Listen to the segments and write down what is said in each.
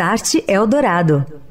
Start Eldorado.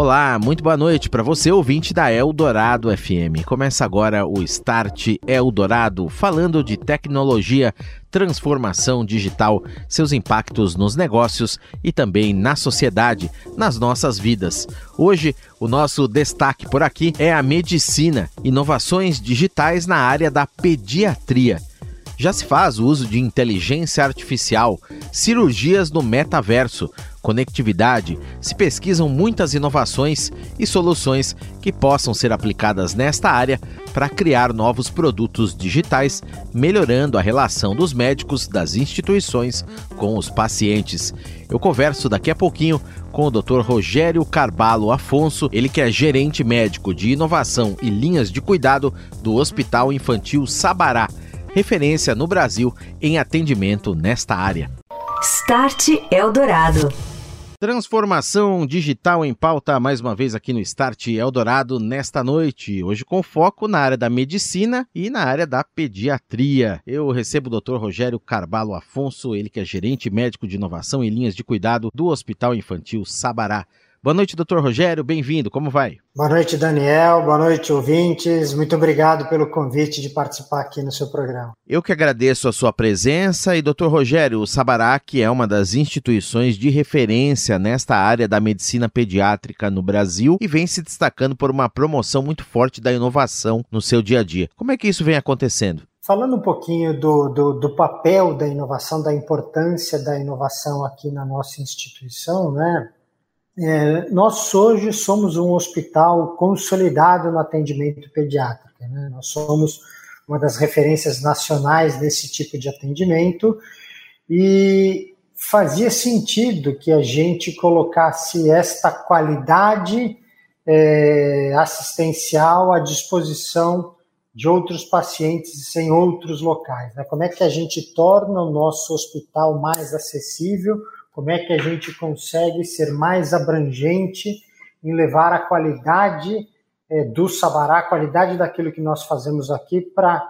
Olá, muito boa noite para você, ouvinte da Eldorado FM. Começa agora o Start Eldorado, falando de tecnologia, transformação digital, seus impactos nos negócios e também na sociedade, nas nossas vidas. Hoje, o nosso destaque por aqui é a medicina, inovações digitais na área da pediatria. Já se faz o uso de inteligência artificial, cirurgias no metaverso, conectividade, se pesquisam muitas inovações e soluções que possam ser aplicadas nesta área para criar novos produtos digitais, melhorando a relação dos médicos das instituições com os pacientes. Eu converso daqui a pouquinho com o Dr. Rogério Carbalo Afonso, ele que é gerente médico de inovação e linhas de cuidado do Hospital Infantil Sabará referência no Brasil em atendimento nesta área. Start Eldorado. Transformação digital em pauta mais uma vez aqui no Start Eldorado nesta noite, hoje com foco na área da medicina e na área da pediatria. Eu recebo o Dr. Rogério Carbalo Afonso, ele que é gerente médico de inovação e linhas de cuidado do Hospital Infantil Sabará. Boa noite, doutor Rogério, bem-vindo, como vai? Boa noite, Daniel, boa noite, ouvintes. Muito obrigado pelo convite de participar aqui no seu programa. Eu que agradeço a sua presença e, doutor Rogério, o Sabarac é uma das instituições de referência nesta área da medicina pediátrica no Brasil e vem se destacando por uma promoção muito forte da inovação no seu dia a dia. Como é que isso vem acontecendo? Falando um pouquinho do, do, do, papel da inovação, da importância da inovação aqui na nossa instituição, né? É, nós hoje somos um hospital consolidado no atendimento pediátrico. Né? Nós somos uma das referências nacionais nesse tipo de atendimento e fazia sentido que a gente colocasse esta qualidade é, assistencial à disposição de outros pacientes em outros locais. Né? Como é que a gente torna o nosso hospital mais acessível? Como é que a gente consegue ser mais abrangente em levar a qualidade é, do Sabará, a qualidade daquilo que nós fazemos aqui para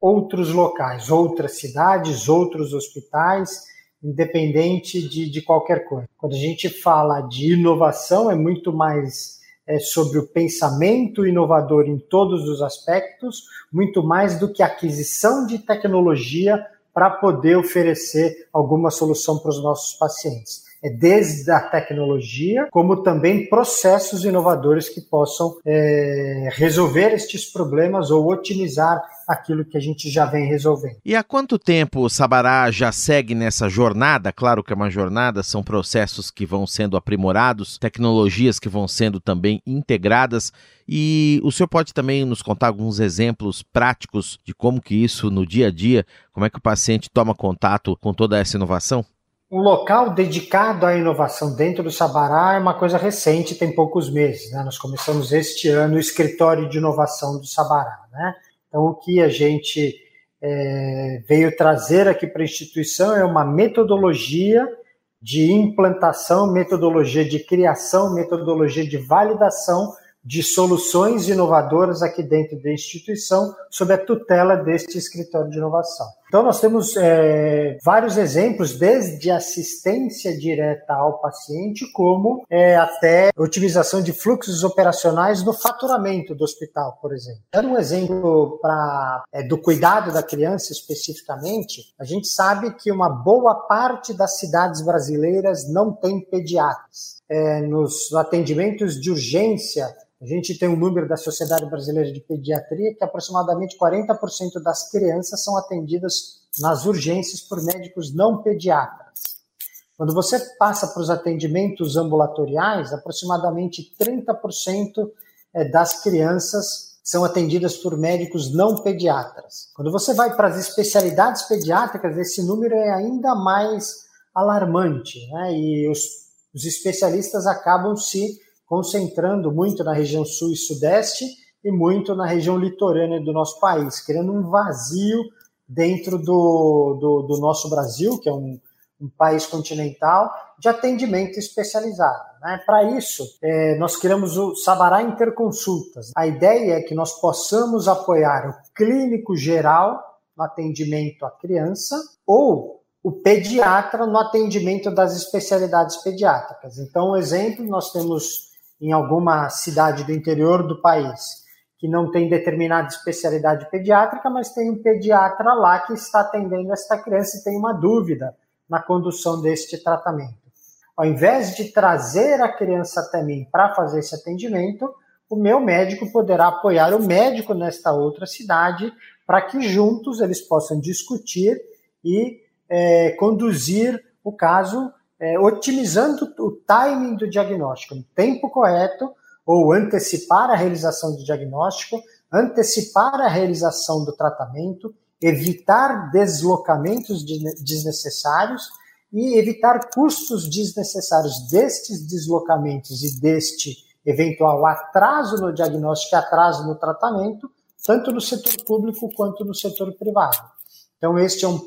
outros locais, outras cidades, outros hospitais, independente de, de qualquer coisa. Quando a gente fala de inovação, é muito mais é, sobre o pensamento inovador em todos os aspectos, muito mais do que aquisição de tecnologia para poder oferecer alguma solução para os nossos pacientes. É desde a tecnologia, como também processos inovadores que possam é, resolver estes problemas ou otimizar aquilo que a gente já vem resolvendo. E há quanto tempo o Sabará já segue nessa jornada? Claro que é uma jornada, são processos que vão sendo aprimorados, tecnologias que vão sendo também integradas. E o senhor pode também nos contar alguns exemplos práticos de como que isso no dia a dia, como é que o paciente toma contato com toda essa inovação? Um local dedicado à inovação dentro do Sabará é uma coisa recente, tem poucos meses. Né? Nós começamos este ano o escritório de inovação do Sabará. Né? Então, o que a gente é, veio trazer aqui para a instituição é uma metodologia de implantação, metodologia de criação, metodologia de validação de soluções inovadoras aqui dentro da instituição, sob a tutela deste escritório de inovação. Então, nós temos é, vários exemplos, desde assistência direta ao paciente, como é, até otimização de fluxos operacionais no faturamento do hospital, por exemplo. Dando um exemplo pra, é, do cuidado da criança especificamente, a gente sabe que uma boa parte das cidades brasileiras não tem pediatras. É, nos atendimentos de urgência, a gente tem um número da Sociedade Brasileira de Pediatria que aproximadamente 40% das crianças são atendidas nas urgências por médicos não pediatras. Quando você passa para os atendimentos ambulatoriais, aproximadamente 30% é, das crianças são atendidas por médicos não pediatras. Quando você vai para as especialidades pediátricas, esse número é ainda mais alarmante, né? E os, os especialistas acabam se concentrando muito na região sul e sudeste e muito na região litorânea do nosso país, criando um vazio dentro do, do, do nosso Brasil, que é um, um, país continental, de atendimento especializado. Né? Para isso, é, nós criamos o Sabará Interconsultas. A ideia é que nós possamos apoiar o clínico geral no atendimento à criança ou o pediatra no atendimento das especialidades pediátricas. Então, um exemplo, nós temos em alguma cidade do interior do país que não tem determinada especialidade pediátrica, mas tem um pediatra lá que está atendendo esta criança e tem uma dúvida na condução deste tratamento. Ao invés de trazer a criança até mim para fazer esse atendimento, o meu médico poderá apoiar o médico nesta outra cidade para que juntos eles possam discutir e é, conduzir o caso é, otimizando o timing do diagnóstico, no tempo correto, ou antecipar a realização do diagnóstico, antecipar a realização do tratamento, evitar deslocamentos desnecessários e evitar custos desnecessários destes deslocamentos e deste eventual atraso no diagnóstico e atraso no tratamento, tanto no setor público quanto no setor privado. Então, este é um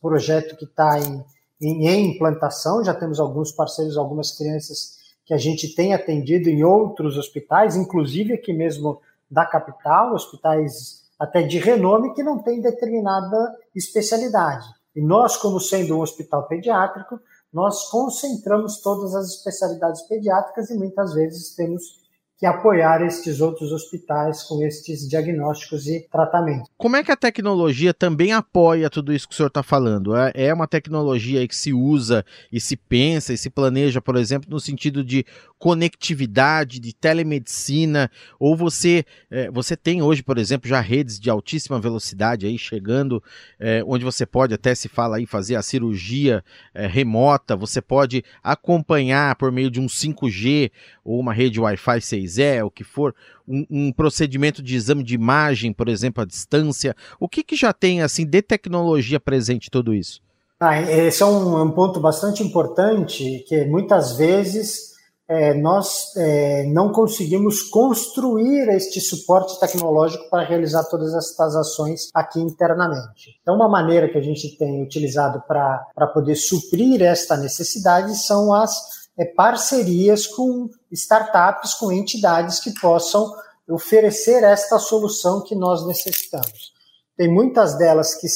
projeto que está em em, implantação, já temos alguns parceiros, algumas crianças que a gente tem atendido em outros hospitais, inclusive aqui mesmo da capital, hospitais até de renome que não tem determinada especialidade. E nós, como sendo um hospital pediátrico, nós concentramos todas as especialidades pediátricas e muitas vezes temos que apoiar estes outros hospitais com estes diagnósticos e tratamentos. Como é que a tecnologia também apoia tudo isso que o senhor está falando? É, é uma tecnologia que se usa e se pensa e se planeja, por exemplo, no sentido de conectividade, de telemedicina, ou você é, você tem hoje, por exemplo, já redes de altíssima velocidade aí chegando, é, onde você pode até se fala aí fazer a cirurgia é, remota, você pode acompanhar por meio de um 5G ou uma rede Wi-Fi 6 é, o que for, um, um, procedimento de exame de imagem, por exemplo, à distância? O que, que já tem assim de tecnologia presente tudo isso? Ah, esse é um, um ponto bastante importante, que muitas vezes é, nós é, não conseguimos construir este suporte tecnológico para realizar todas estas ações aqui internamente. Então, uma maneira que a gente tem utilizado para poder suprir esta necessidade são as é, parcerias com startups, com entidades que possam oferecer esta solução que nós necessitamos. Tem muitas delas que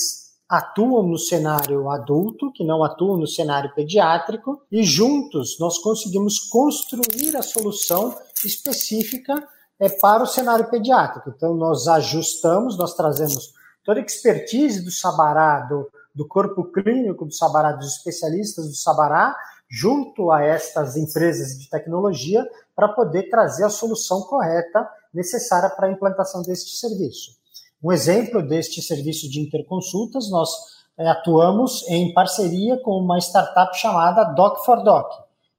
atuam no cenário adulto, que não atuam no cenário pediátrico, e juntos nós conseguimos construir a solução específica é, para o cenário pediátrico. Então, nós ajustamos, nós trazemos toda a expertise do Sabará, do, do corpo clínico do Sabará, dos especialistas do Sabará, junto a estas empresas de tecnologia para poder trazer a solução correta necessária para a implantação deste serviço. Um exemplo deste serviço de interconsultas, nós é, atuamos em parceria com uma startup chamada Doc4Doc,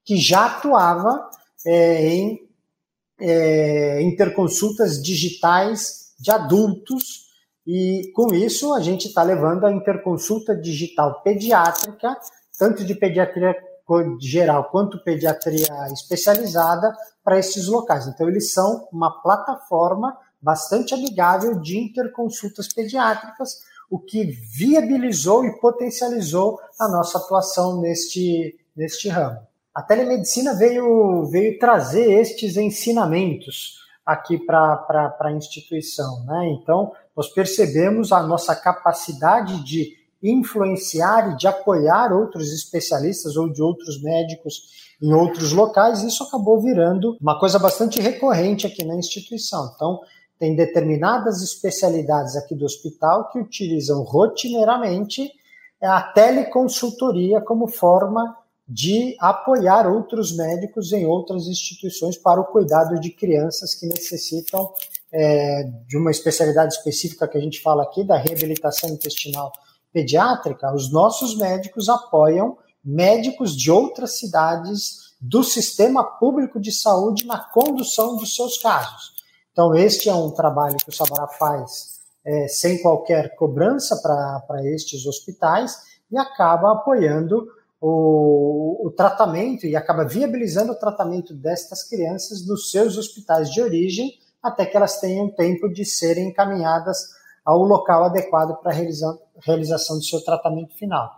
que já atuava é, em é, interconsultas digitais de adultos, e com isso a gente está levando a interconsulta digital pediátrica, tanto de pediatria geral quanto pediatria especializada para esses locais. Então, eles são uma plataforma bastante amigável de interconsultas pediátricas, o que viabilizou e potencializou a nossa atuação neste, neste ramo. A telemedicina veio, veio trazer estes ensinamentos aqui para a instituição. Né? Então, nós percebemos a nossa capacidade de influenciar e de apoiar outros especialistas ou de outros médicos em outros locais, isso acabou virando uma coisa bastante recorrente aqui na instituição. Então, tem determinadas especialidades aqui do hospital que utilizam rotineiramente a teleconsultoria como forma de apoiar outros médicos em outras instituições para o cuidado de crianças que necessitam é, de uma especialidade específica que a gente fala aqui, da reabilitação intestinal pediátrica. Os nossos médicos apoiam médicos de outras cidades do sistema público de saúde na condução dos seus casos. Então, este é um trabalho que o Sabará faz é, sem qualquer cobrança para estes hospitais e acaba apoiando o, o, tratamento e acaba viabilizando o tratamento destas crianças nos seus hospitais de origem até que elas tenham tempo de serem encaminhadas ao local adequado para a realiza, realização do seu tratamento final.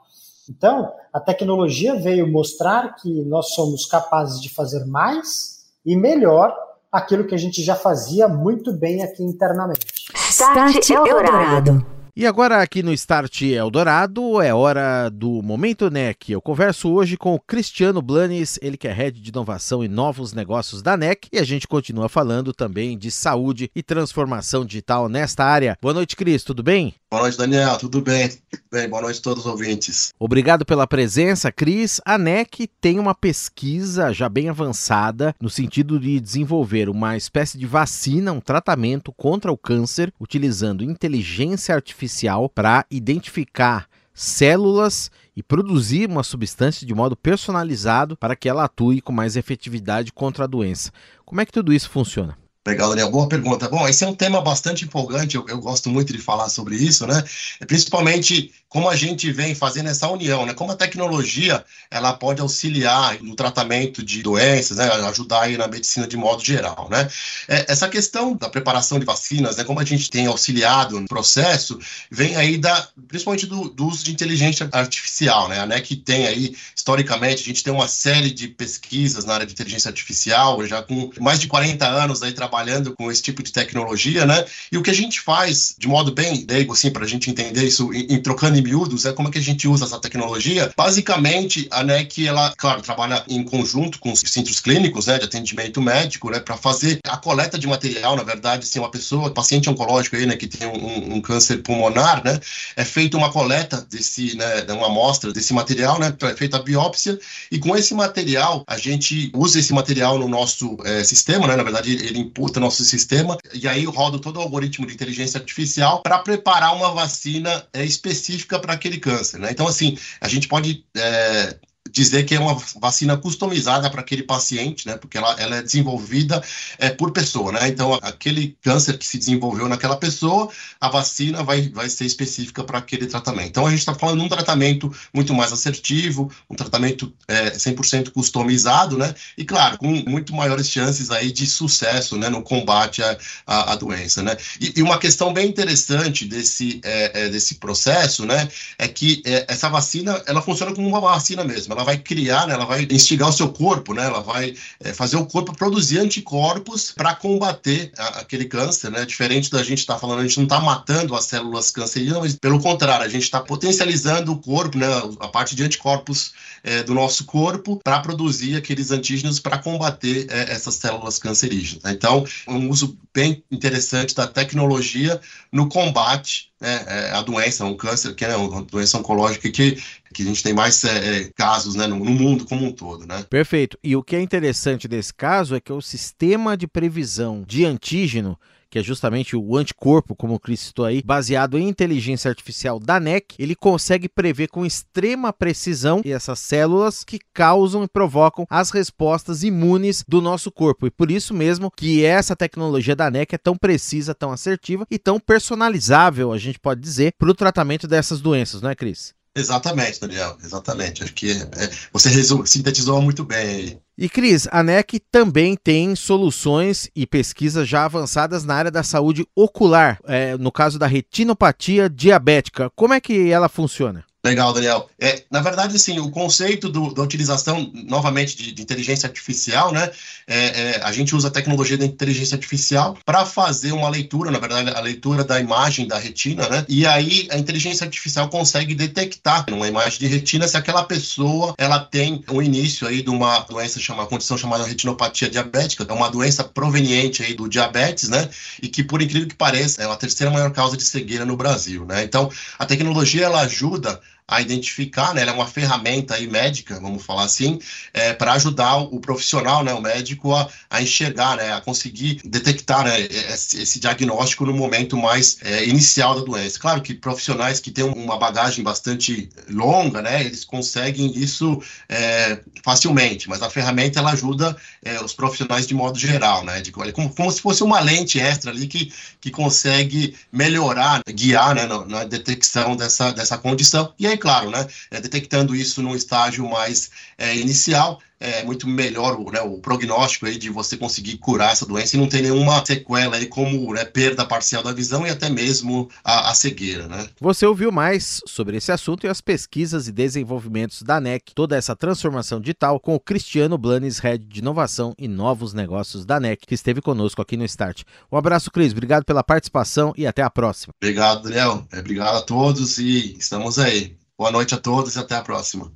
Então, a tecnologia veio mostrar que nós somos capazes de fazer mais e melhor aquilo que a gente já fazia muito bem aqui internamente. Start Eldorado. E agora aqui no Start Eldorado é hora do Momento NEC. Eu converso hoje com o Cristiano Blanes, ele que é Head de Inovação e Novos Negócios da NEC, e a gente continua falando também de saúde e transformação digital nesta área. Boa noite, Cris, tudo bem? Boa noite, Daniel, tudo bem? Bem, boa noite a todos os ouvintes. Obrigado pela presença, Cris. A NEC tem uma pesquisa já bem avançada no sentido de desenvolver uma espécie de vacina, um tratamento contra o câncer, utilizando inteligência artificial para identificar células e produzir uma substância de modo personalizado para que ela atue com mais efetividade contra a doença. Como é que tudo isso funciona? Legal, Daniel. Boa pergunta. Bom, esse é um tema bastante empolgante, eu, eu, gosto muito de falar sobre isso, né? Principalmente como a gente vem fazendo essa união, né? Como a tecnologia ela pode auxiliar no tratamento de doenças, né? Ajudar aí na medicina de modo geral, né? É, essa questão da preparação de vacinas, né? Como a gente tem auxiliado no processo, vem aí da, principalmente do, do uso de inteligência artificial, né? A NEC tem aí, historicamente, a gente tem uma série de pesquisas na área de inteligência artificial, já com mais de 40 anos aí trabalhando com esse tipo de tecnologia, né? E o que a gente faz, de modo bem leigo, assim, para a gente entender isso em, em trocando miúdos, é como é que a gente usa essa tecnologia. Basicamente, a NEC, ela, claro, trabalha em conjunto com os centros clínicos, né, de atendimento médico, né, para fazer a coleta de material, na verdade, se uma pessoa, paciente oncológico aí, né, que tem um, um câncer pulmonar, né, é feita uma coleta desse, né, uma amostra desse material, né, é feita a biópsia, e com esse material, a gente usa esse material no nosso é, sistema, né, na verdade, ele imputa nosso sistema, e aí roda todo o algoritmo de inteligência artificial para preparar uma vacina é, específica específica para aquele câncer. Né? Então, assim, a gente pode é, dizer que é uma vacina customizada para aquele paciente, né? Porque ela, ela é desenvolvida é, por pessoa, né? Então, aquele câncer que se desenvolveu naquela pessoa, a vacina vai, vai ser específica para aquele tratamento. Então, a gente está falando de um tratamento muito mais assertivo, um tratamento é, 100% customizado, né? E, claro, com muito maiores chances aí de sucesso, né? No combate à, à, à doença, né? E, e, uma questão bem interessante desse, é, é desse processo, né? É que é, essa vacina, ela funciona como uma vacina mesmo. Ela ela vai criar, né, ela vai instigar o seu corpo, né, ela vai é, fazer o corpo produzir anticorpos para combater a, aquele câncer, né, diferente da gente estar tá falando, a gente não está matando as células cancerígenas, mas pelo contrário, a gente está potencializando o corpo, né, a parte de anticorpos é, do nosso corpo para produzir aqueles antígenos para combater é, essas células cancerígenas. Então, um uso bem interessante da tecnologia no combate né, é, a doença, um câncer, que é uma doença oncológica que, que a gente tem mais é, é, casos né, no, no, mundo como um todo. Né? Perfeito. E o que é interessante desse caso é que o sistema de previsão de antígeno que é justamente o anticorpo, como o Cris citou aí, baseado em inteligência artificial da NEC, ele consegue prever com extrema precisão essas células que causam e provocam as respostas imunes do nosso corpo. E por isso mesmo que essa tecnologia da NEC é tão precisa, tão assertiva e tão personalizável, a gente pode dizer, para o tratamento dessas doenças, não é, Cris? Exatamente, Daniel, exatamente. Acho que é, você resume, sintetizou muito bem aí. E Cris, a NEC também tem soluções e pesquisas já avançadas na área da saúde ocular, é, no caso da retinopatia diabética. Como é que ela funciona? Legal, Daniel. É, na verdade, assim, o conceito do, da utilização, novamente, de, de inteligência artificial, né? É, é, a gente usa a tecnologia da inteligência artificial para fazer uma leitura, na verdade, a leitura da imagem da retina, né? E aí a inteligência artificial consegue detectar numa imagem de retina se aquela pessoa ela tem o início aí de uma doença chamada, condição chamada retinopatia diabética, é uma doença proveniente aí do diabetes, né? E que, por incrível que pareça, é a terceira maior causa de cegueira no Brasil, né? Então, a tecnologia ela ajuda a identificar, né? Ela é uma ferramenta aí médica, vamos falar assim, é, para ajudar o, profissional, né, o médico, a, a enxergar, né, a conseguir detectar né, esse, esse diagnóstico no momento mais é, inicial da doença. Claro que profissionais que têm uma bagagem bastante longa, né, eles conseguem isso é, facilmente, mas a ferramenta ela ajuda é, os profissionais de modo geral, né, de, como, como se fosse uma lente extra ali que, que consegue melhorar, guiar, né, na, na detecção dessa, dessa condição. E aí, claro, né, é, detectando isso num estágio mais é, inicial, é muito melhor o, né, o prognóstico aí de você conseguir curar essa doença e não ter nenhuma sequela aí como né, perda parcial da visão e até mesmo a, a, cegueira, né? Você ouviu mais sobre esse assunto e as pesquisas e desenvolvimentos da NEC, toda essa transformação digital com o Cristiano Blanes, Head de Inovação e Novos Negócios da NEC, que esteve conosco aqui no Start. Um abraço, Cris. Obrigado pela participação e até a próxima. Obrigado, Daniel. É, obrigado a todos e estamos aí. Boa noite a todos e até a próxima.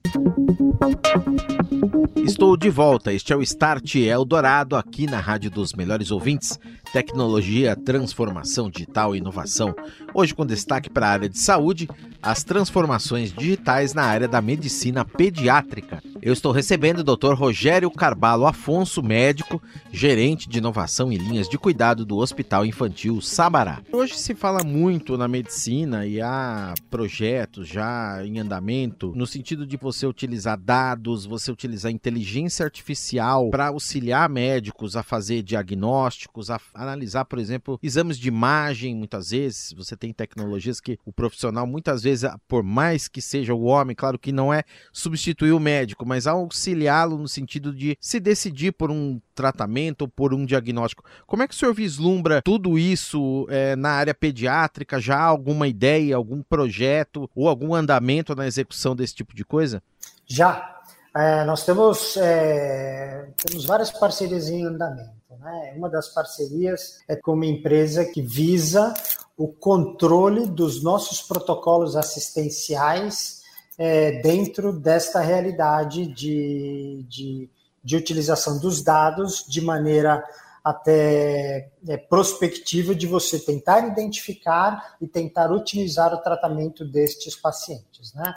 Estou de volta. Este é o Start Eldorado aqui na Rádio dos Melhores Ouvintes. Tecnologia, transformação digital e inovação. Hoje com destaque para a área de saúde, as transformações digitais na área da medicina pediátrica. Eu estou recebendo o Dr. Rogério Carbalo Afonso, médico, gerente de inovação e linhas de cuidado do Hospital Infantil Sabará. Hoje se fala muito na medicina e há projetos já em andamento no sentido de você utilizar dados, você utilizar inteligência artificial para auxiliar médicos a fazer diagnósticos, a analisar, por exemplo, exames de imagem, muitas vezes. Você tem tecnologias que o profissional, muitas vezes, por mais que seja o homem, claro que não é substituir o médico, mas auxiliá-lo no sentido de se decidir por um tratamento ou por um diagnóstico. Como é que o senhor vislumbra tudo isso é, na área pediátrica? Já alguma ideia, algum projeto ou algum andamento na execução desse tipo de coisa? Já. É, nós temos, é, temos várias parcerias em andamento. Né? Uma das parcerias é com uma empresa que visa o controle dos nossos protocolos assistenciais é, dentro desta realidade de, de, de, utilização dos dados de maneira até é, prospectiva de você tentar identificar e tentar otimizar o tratamento destes pacientes. Né?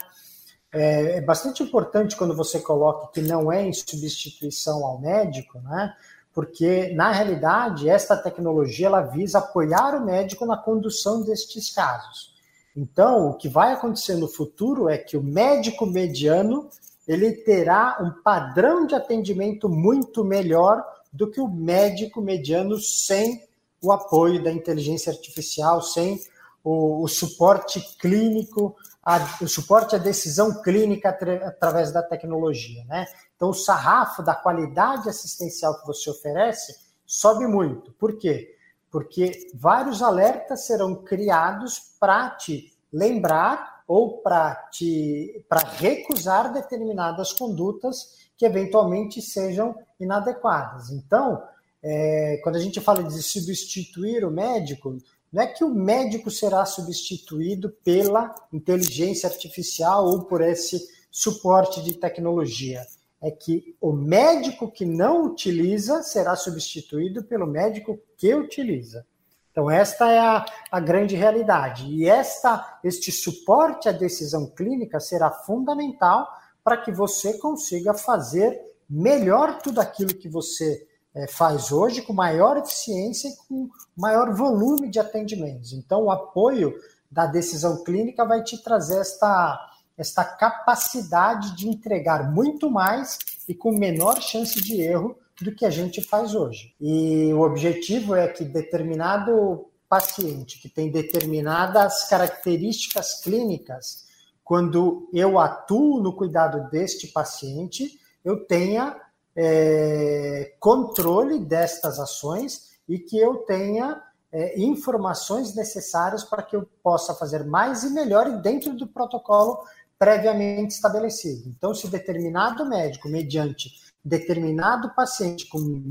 É, é bastante importante quando você coloca que não é em substituição ao médico, né? porque na realidade esta tecnologia ela visa apoiar o médico na condução destes casos. Então, o que vai acontecer no futuro é que o médico mediano ele terá um padrão de atendimento muito melhor do que o médico mediano sem o apoio da inteligência artificial, sem o, o suporte clínico, a, o suporte à decisão clínica através da tecnologia, né? Então, o sarrafo da qualidade assistencial que você oferece sobe muito. Por quê? Porque vários alertas serão criados para te lembrar ou para te para recusar determinadas condutas que eventualmente sejam inadequadas. Então, é, quando a gente fala de substituir o médico, não é que o médico será substituído pela inteligência artificial ou por esse suporte de tecnologia é que o médico que não utiliza será substituído pelo médico que utiliza. Então, esta é a, a grande realidade. E esta, este suporte à decisão clínica será fundamental para que você consiga fazer melhor tudo aquilo que você é, faz hoje, com maior eficiência e com maior volume de atendimentos. Então, o apoio da decisão clínica vai te trazer esta esta capacidade de entregar muito mais e com menor chance de erro do que a gente faz hoje. E o objetivo é que determinado paciente que tem determinadas características clínicas, quando eu atuo no cuidado deste paciente, eu tenha é, controle destas ações e que eu tenha é, informações necessárias para que eu possa fazer mais e melhor e dentro do protocolo previamente estabelecido. Então, se determinado médico, mediante determinado paciente com,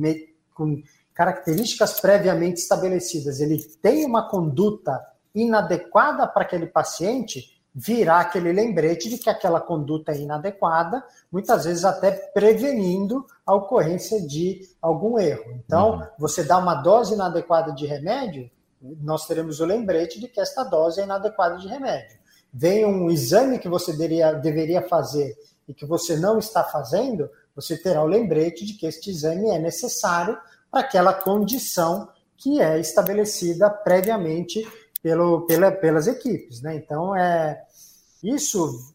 com características previamente estabelecidas, ele tem uma conduta inadequada para aquele paciente, virá aquele lembrete de que aquela conduta é inadequada, muitas vezes até prevenindo a ocorrência de algum erro. Então, uhum. você dá uma dose inadequada de remédio, nós teremos o lembrete de que esta dose é inadequada de remédio vem um exame que você deveria, deveria fazer e que você não está fazendo, você terá o lembrete de que este exame é necessário para aquela condição que é estabelecida previamente pelo, pela, pelas equipes. Né? Então, é, isso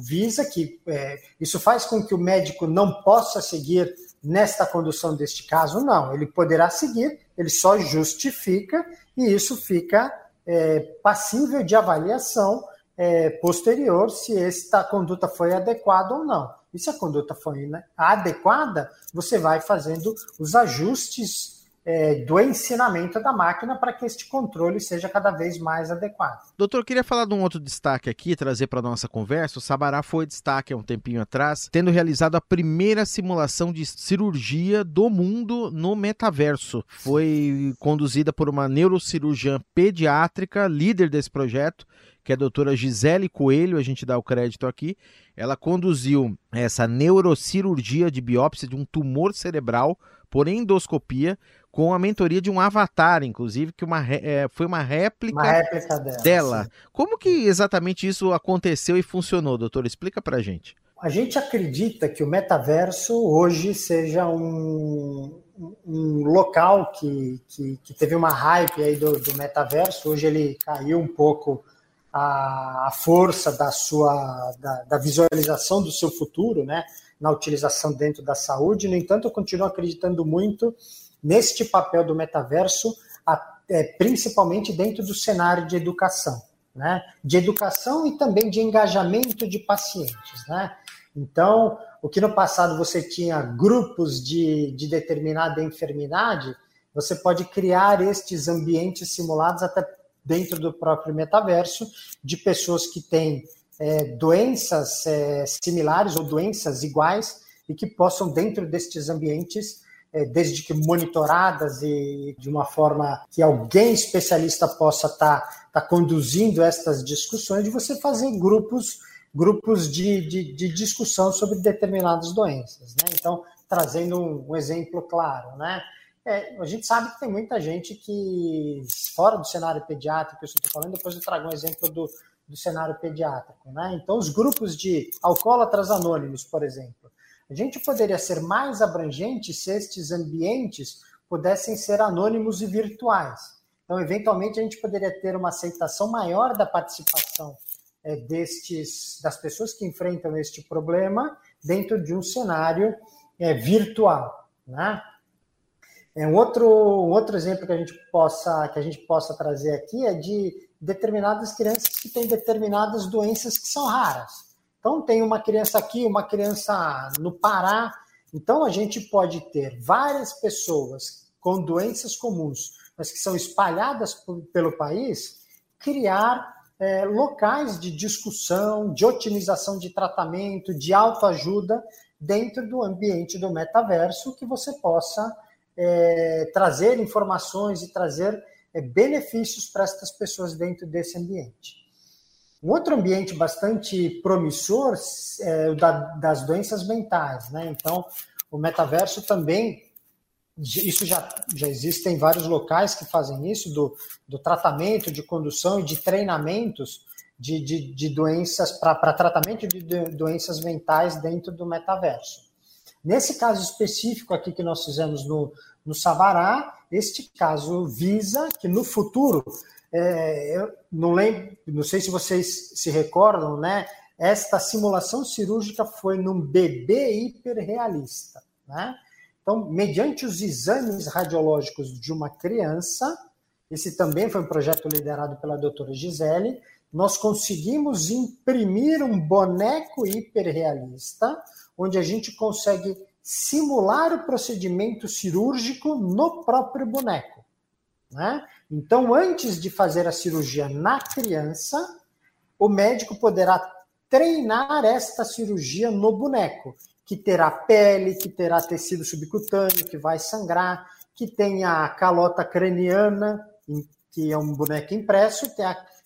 visa que é, isso faz com que o médico não possa seguir nesta condução deste caso, não. Ele poderá seguir, ele só justifica e isso fica é, passível de avaliação é, posterior se esta conduta foi adequada ou não. E se a conduta foi né, adequada, você vai fazendo os ajustes é, do ensinamento da máquina para que este controle seja cada vez mais adequado. Doutor, eu queria falar de um outro destaque aqui, trazer para nossa conversa. O Sabará foi destaque há um tempinho atrás, tendo realizado a primeira simulação de cirurgia do mundo no metaverso. Foi conduzida por uma neurocirurgiã pediátrica, líder desse projeto, que é a doutora Gisele Coelho, a gente dá o crédito aqui. Ela conduziu essa neurocirurgia de biópsia de um tumor cerebral por endoscopia com a mentoria de um avatar, inclusive, que uma, é, foi uma réplica, uma réplica dela. dela. Como que exatamente isso aconteceu e funcionou, doutor? Explica pra gente. A gente acredita que o metaverso hoje seja um, um local que, que, que, teve uma hype aí do, do, metaverso. Hoje ele caiu um pouco a, a força da sua da, da, visualização do seu futuro, né, na utilização dentro da saúde. No entanto, eu continuo acreditando muito neste papel do metaverso, é, principalmente dentro do cenário de educação, né? De educação e também de engajamento de pacientes, né? Então, o que no passado você tinha grupos de, de determinada enfermidade, você pode criar estes ambientes simulados até dentro do próprio metaverso de pessoas que têm é, doenças é, similares ou doenças iguais e que possam, dentro destes ambientes, é, desde que monitoradas e de uma forma que alguém especialista possa estar tá, tá conduzindo estas discussões, de você fazer grupos grupos de, de, de discussão sobre determinadas doenças. Né? Então, trazendo um, um exemplo claro, né? É, a gente sabe que tem muita gente que, fora do cenário pediátrico, eu estou falando, depois eu trago um exemplo do, do cenário pediátrico. Né? Então, os grupos de alcoólatras anônimos, por exemplo, a gente poderia ser mais abrangente se estes ambientes pudessem ser anônimos e virtuais. Então, eventualmente, a gente poderia ter uma aceitação maior da participação é, destes, das pessoas que enfrentam este problema dentro de um cenário é, virtual. Né? É um outro, um outro exemplo que a gente possa que a gente possa trazer aqui é de determinadas crianças que têm determinadas doenças que são raras. Então, tem uma criança aqui, uma criança no Pará. Então, a gente pode ter várias pessoas com doenças comuns, mas que são espalhadas por, pelo país, criar é, locais de discussão, de otimização de tratamento, de autoajuda dentro do ambiente do metaverso, que você possa é, trazer informações e trazer é, benefícios para estas pessoas dentro desse ambiente. Um outro ambiente bastante promissor é o da, das doenças mentais, né? Então, o metaverso também, isso já, já existem vários locais que fazem isso, do, do tratamento, de condução e de treinamentos de, de, de doenças, para tratamento de doenças mentais dentro do metaverso. Nesse caso específico aqui que nós fizemos no, no Sabará, este caso visa que no futuro é, eu não lembro, não sei se vocês se recordam, né? Esta simulação cirúrgica foi num bebê hiperrealista, né? Então, mediante os exames radiológicos de uma criança, esse também foi um projeto liderado pela doutora Gisele, nós conseguimos imprimir um boneco hiperrealista, onde a gente consegue simular o procedimento cirúrgico no próprio boneco. Né? Então, antes de fazer a cirurgia na criança, o médico poderá treinar esta cirurgia no boneco, que terá pele, que terá tecido subcutâneo, que vai sangrar, que tem a calota craniana, que é um boneco impresso,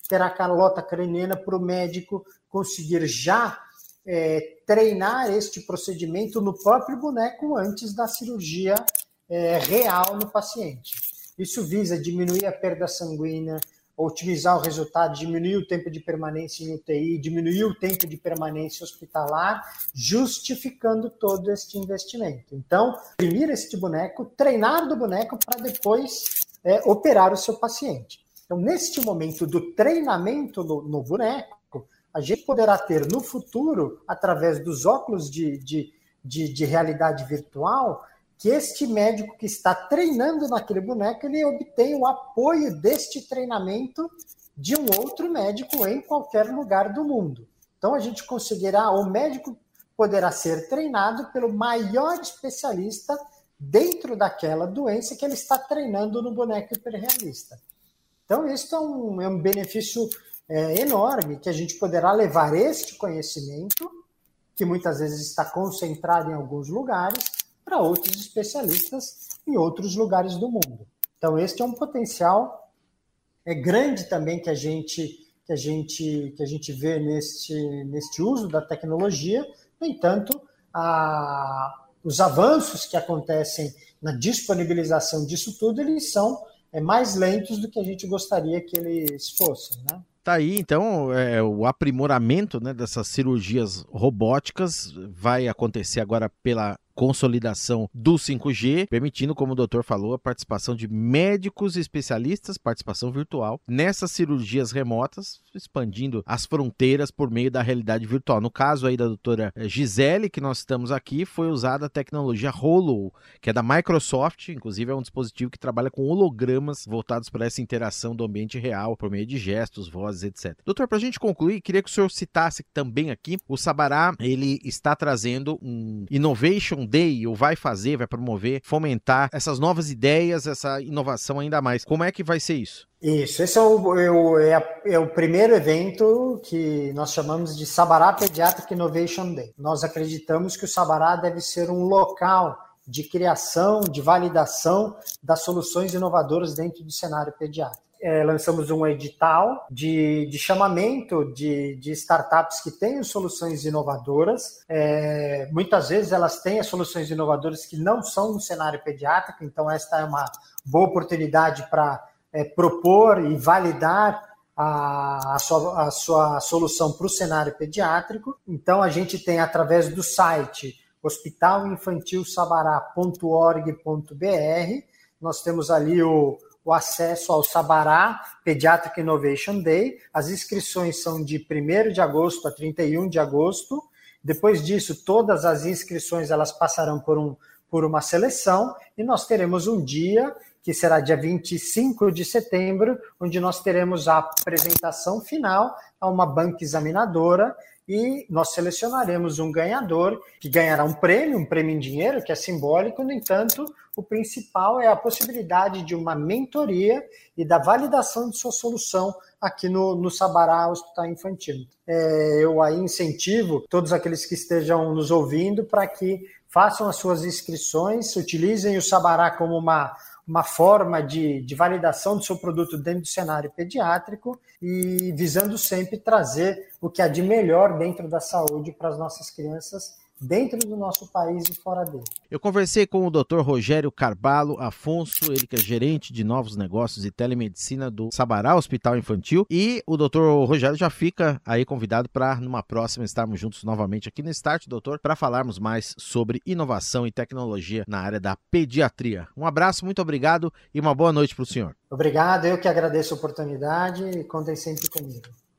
terá a calota craniana para o médico conseguir já é, treinar este procedimento no próprio boneco antes da cirurgia é, real no paciente. Isso visa diminuir a perda sanguínea, otimizar o resultado, diminuir o tempo de permanência em UTI, diminuir o tempo de permanência hospitalar, justificando todo este investimento. Então, imprimir este boneco, treinar do boneco para depois é, operar o seu paciente. Então, neste momento do treinamento no, no boneco, a gente poderá ter no futuro, através dos óculos de, de, de, de realidade virtual, que este médico que está treinando naquele boneco, ele obtenha o apoio deste treinamento de um outro médico em qualquer lugar do mundo. Então a gente conseguirá, o médico poderá ser treinado pelo maior especialista dentro daquela doença que ele está treinando no boneco hiperrealista. Então, isso é um, é um benefício é, enorme que a gente poderá levar este conhecimento, que muitas vezes está concentrado em alguns lugares, para outros especialistas em outros lugares do mundo. Então, este é um potencial é grande também que a gente que a gente que a gente vê neste neste uso da tecnologia. No entanto, a, os avanços que acontecem na disponibilização disso tudo, eles são é, mais lentos do que a gente gostaria que eles fossem, né? Tá aí, então, é, o aprimoramento né, dessas cirurgias robóticas vai acontecer agora pela consolidação do 5G, permitindo, como o doutor falou, a participação de médicos especialistas, participação virtual, nessas cirurgias remotas, expandindo as fronteiras por meio da realidade virtual. No caso aí da doutora Gisele, que nós estamos aqui, foi usada a tecnologia Holo, que é da Microsoft, inclusive é um dispositivo que trabalha com hologramas voltados para essa interação do ambiente real, por meio de gestos, vozes, etc. Doutor, para a gente concluir, queria que o senhor citasse também aqui, o Sabará, ele está trazendo um Innovation Day, ou vai fazer, vai promover, fomentar essas novas ideias, essa inovação ainda mais. Como é que vai ser isso? Isso, esse é o, é o, é, o primeiro evento que nós chamamos de Sabará Pediatric Innovation Day. Nós acreditamos que o Sabará deve ser um local de criação, de validação das soluções inovadoras dentro do cenário pediátrico é, lançamos um edital de, de chamamento de, de, startups que tenham soluções inovadoras. É, muitas vezes elas têm as soluções inovadoras que não são no cenário pediátrico, então esta é uma boa oportunidade para é, propor e validar a, a, sua, a sua solução para o cenário pediátrico. Então a gente tem através do site hospitalinfantilsabará.org.br, nós temos ali o, o acesso ao Sabará Pediatric Innovation Day. As inscrições são de 1 de agosto a 31 de agosto. Depois disso, todas as inscrições elas passarão por, um, por uma seleção e nós teremos um dia, que será dia 25 de setembro, onde nós teremos a apresentação final a uma banca examinadora e nós selecionaremos um ganhador que ganhará um prêmio, um prêmio em dinheiro, que é simbólico, no entanto, o principal é a possibilidade de uma mentoria e da validação de sua solução aqui no, no Sabará Hospital Infantil. É, eu aí incentivo todos aqueles que estejam nos ouvindo para que façam as suas inscrições, utilizem o Sabará como uma uma forma de, de validação do seu produto dentro do cenário pediátrico e visando sempre trazer o que há de melhor dentro da saúde para as nossas crianças dentro do nosso país e fora dele. Eu conversei com o Dr. Rogério Carvalho Afonso, ele que é gerente de novos negócios e telemedicina do Sabará Hospital Infantil, e o Dr. Rogério já fica aí convidado para numa próxima estarmos juntos novamente aqui no Start, doutor, para falarmos mais sobre inovação e tecnologia na área da pediatria. Um abraço, muito obrigado e uma boa noite para o senhor. Obrigado, eu que agradeço a oportunidade e contem sempre comigo.